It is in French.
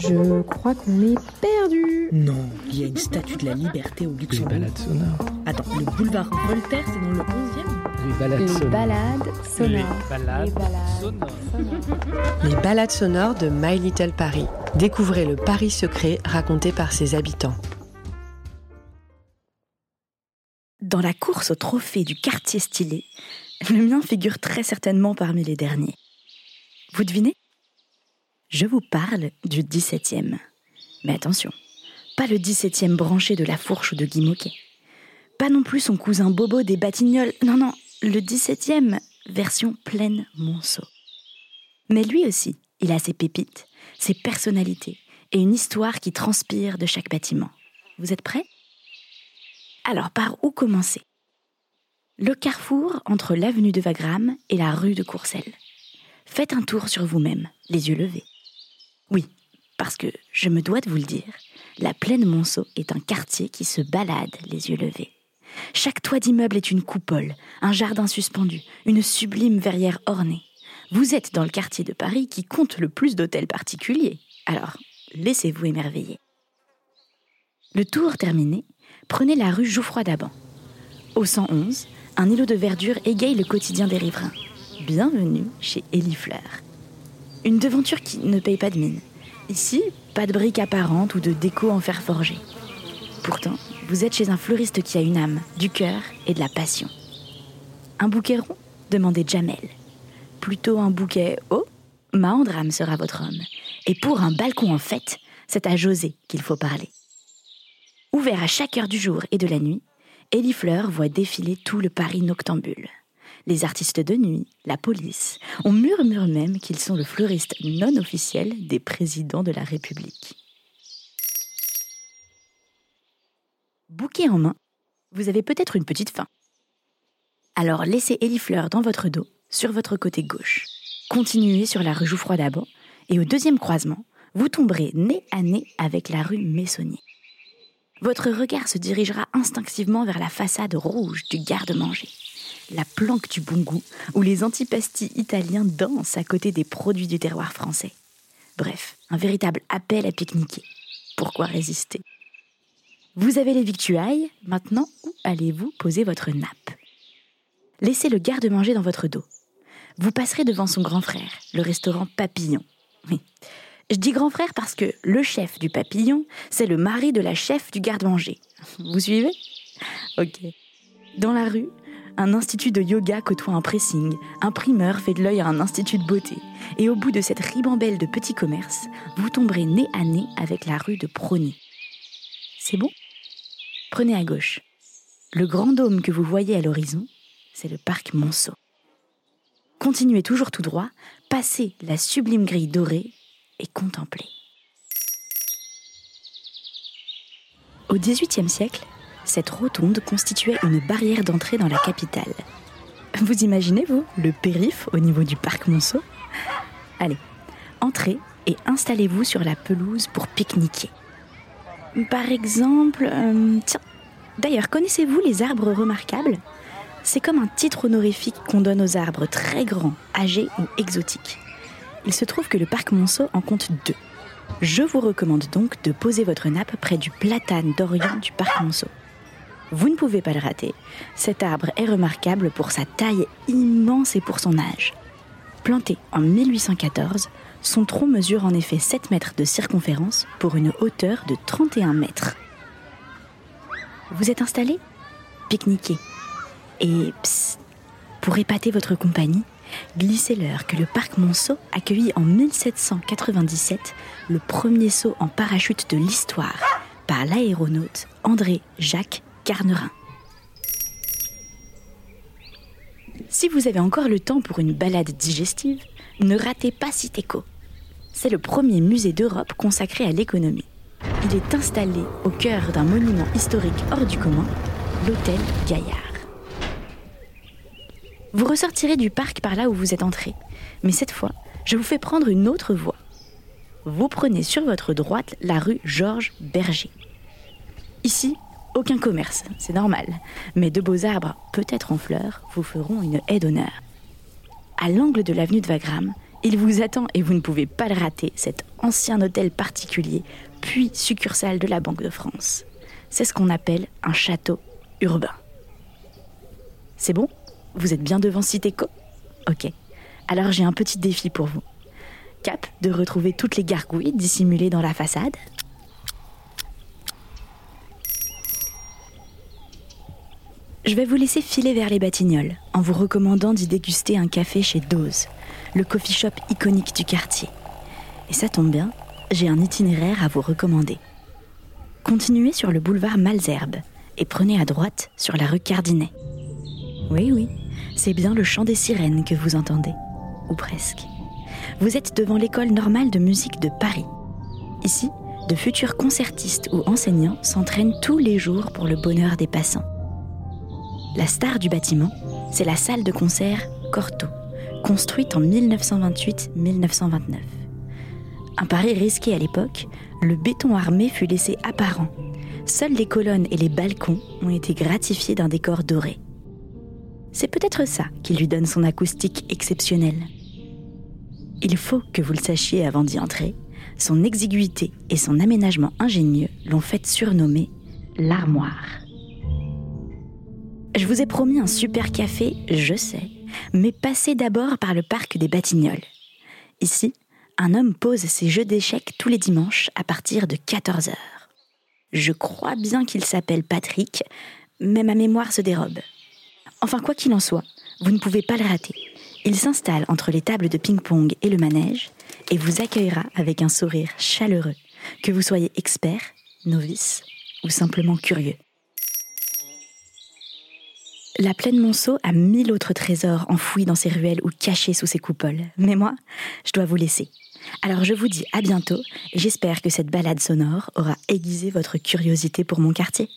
Je crois qu'on est perdu. Non, il y a une statue de la liberté au Les Luxembourg. balades sonores. Attends, le boulevard Voltaire, c'est dans le 11e Les balades Les sonores. balades sonores. Les balades Les balades sonores. sonores. Les balades sonores de My Little Paris. Découvrez le Paris secret raconté par ses habitants. Dans la course au trophée du quartier stylé, le mien figure très certainement parmi les derniers. Vous devinez? Je vous parle du 17e. Mais attention, pas le 17e branché de la fourche ou de Guy Moquet. Pas non plus son cousin Bobo des Batignolles. Non, non, le 17e, version pleine Monceau. Mais lui aussi, il a ses pépites, ses personnalités et une histoire qui transpire de chaque bâtiment. Vous êtes prêts? Alors, par où commencer? Le carrefour entre l'avenue de Wagram et la rue de Courcelles. Faites un tour sur vous-même, les yeux levés. Oui, parce que, je me dois de vous le dire, la plaine Monceau est un quartier qui se balade les yeux levés. Chaque toit d'immeuble est une coupole, un jardin suspendu, une sublime verrière ornée. Vous êtes dans le quartier de Paris qui compte le plus d'hôtels particuliers. Alors, laissez-vous émerveiller. Le tour terminé, prenez la rue Jouffroy d'Aban. Au 111, un îlot de verdure égaye le quotidien des riverains. Bienvenue chez Élie Fleur. Une devanture qui ne paye pas de mine. Ici, pas de briques apparentes ou de déco en fer forgé. Pourtant, vous êtes chez un fleuriste qui a une âme, du cœur et de la passion. Un bouquet rond Demandez Jamel. Plutôt un bouquet haut Maandram sera votre homme. Et pour un balcon en fête, c'est à José qu'il faut parler. Ouvert à chaque heure du jour et de la nuit, Élie Fleur voit défiler tout le Paris noctambule. Les artistes de nuit, la police, on murmure même qu'ils sont le fleuriste non officiel des présidents de la République. Bouquet en main, vous avez peut-être une petite faim. Alors laissez Élie Fleur dans votre dos, sur votre côté gauche. Continuez sur la rue Jouffroy d'Aban, et au deuxième croisement, vous tomberez nez à nez avec la rue Messonnier. Votre regard se dirigera instinctivement vers la façade rouge du garde-manger, la planque du bon goût, où les antipastis italiens dansent à côté des produits du terroir français. Bref, un véritable appel à pique-niquer. Pourquoi résister? Vous avez les victuailles, maintenant où allez-vous poser votre nappe? Laissez le garde-manger dans votre dos. Vous passerez devant son grand frère, le restaurant Papillon. Je dis grand frère parce que le chef du papillon, c'est le mari de la chef du garde-manger. Vous suivez? Ok. Dans la rue, un institut de yoga côtoie un pressing, un primeur fait de l'œil à un institut de beauté. Et au bout de cette ribambelle de petits commerces, vous tomberez nez à nez avec la rue de Prony. C'est bon? Prenez à gauche. Le grand dôme que vous voyez à l'horizon, c'est le parc Monceau. Continuez toujours tout droit, passez la sublime grille dorée et contemplez. Au XVIIIe siècle, cette rotonde constituait une barrière d'entrée dans la capitale. Vous imaginez, vous, le périph' au niveau du parc Monceau? Allez, entrez et installez-vous sur la pelouse pour pique-niquer. Par exemple, euh, tiens, d'ailleurs, connaissez-vous les arbres remarquables? C'est comme un titre honorifique qu'on donne aux arbres très grands, âgés ou exotiques. Il se trouve que le parc Monceau en compte deux. Je vous recommande donc de poser votre nappe près du platane d'Orient du parc Monceau. Vous ne pouvez pas le rater. Cet arbre est remarquable pour sa taille immense et pour son âge. Planté en 1814, son tronc mesure en effet 7 mètres de circonférence pour une hauteur de 31 mètres. Vous êtes installé? Pique-niquez. Et psst, pour épater votre compagnie, glissez-leur que le parc Monceau accueillit en 1797 le premier saut en parachute de l'histoire par l'aéronaute André Jacques Carnerin. Si vous avez encore le temps pour une balade digestive, ne ratez pas Citéco. C'est le premier musée d'Europe consacré à l'économie. Il est installé au cœur d'un monument historique hors du commun, l'hôtel Gaillard. Vous ressortirez du parc par là où vous êtes entré, mais cette fois, je vous fais prendre une autre voie. Vous prenez sur votre droite la rue Georges Berger. Ici, aucun commerce, c'est normal, mais de beaux arbres, peut-être en fleurs, vous feront une haie d'honneur. À l'angle de l'avenue de Wagram, Il vous attend et vous ne pouvez pas le rater, cet ancien hôtel particulier, puis succursale de la Banque de France. C'est ce qu'on appelle un château urbain. C'est bon? Vous êtes bien devant Citéco Ok. Alors j'ai un petit défi pour vous. Cap de retrouver toutes les gargouilles dissimulées dans la façade. Je vais vous laisser filer vers les Batignolles en vous recommandant d'y déguster un café chez Dose, le coffee shop iconique du quartier. Et ça tombe bien, j'ai un itinéraire à vous recommander. Continuez sur le boulevard Malzerbe et prenez à droite sur la rue Cardinet. Oui, oui, c'est bien le chant des sirènes que vous entendez, ou presque. Vous êtes devant l'école normale de musique de Paris. Ici, de futurs concertistes ou enseignants s'entraînent tous les jours pour le bonheur des passants. La star du bâtiment, c'est la salle de concert Corto, construite en 1928-1929. Un pari risqué à l'époque, le béton armé fut laissé apparent. Seules les colonnes et les balcons ont été gratifiés d'un décor doré. C'est peut-être ça qui lui donne son acoustique exceptionnelle. Il faut que vous le sachiez avant d'y entrer, son exiguïté et son aménagement ingénieux l'ont fait surnommer l'armoire. Je vous ai promis un super café, je sais, mais passez d'abord par le parc des Batignolles. Ici, un homme pose ses jeux d'échecs tous les dimanches à partir de 14h. Je crois bien qu'il s'appelle Patrick, mais ma mémoire se dérobe. Enfin, quoi qu'il en soit, vous ne pouvez pas le rater. Il s'installe entre les tables de ping-pong et le manège et vous accueillera avec un sourire chaleureux, que vous soyez expert, novice ou simplement curieux. La plaine Monceau a mille autres trésors enfouis dans ses ruelles ou cachés sous ses coupoles. Mais moi, je dois vous laisser. Alors je vous dis à bientôt et j'espère que cette balade sonore aura aiguisé votre curiosité pour mon quartier.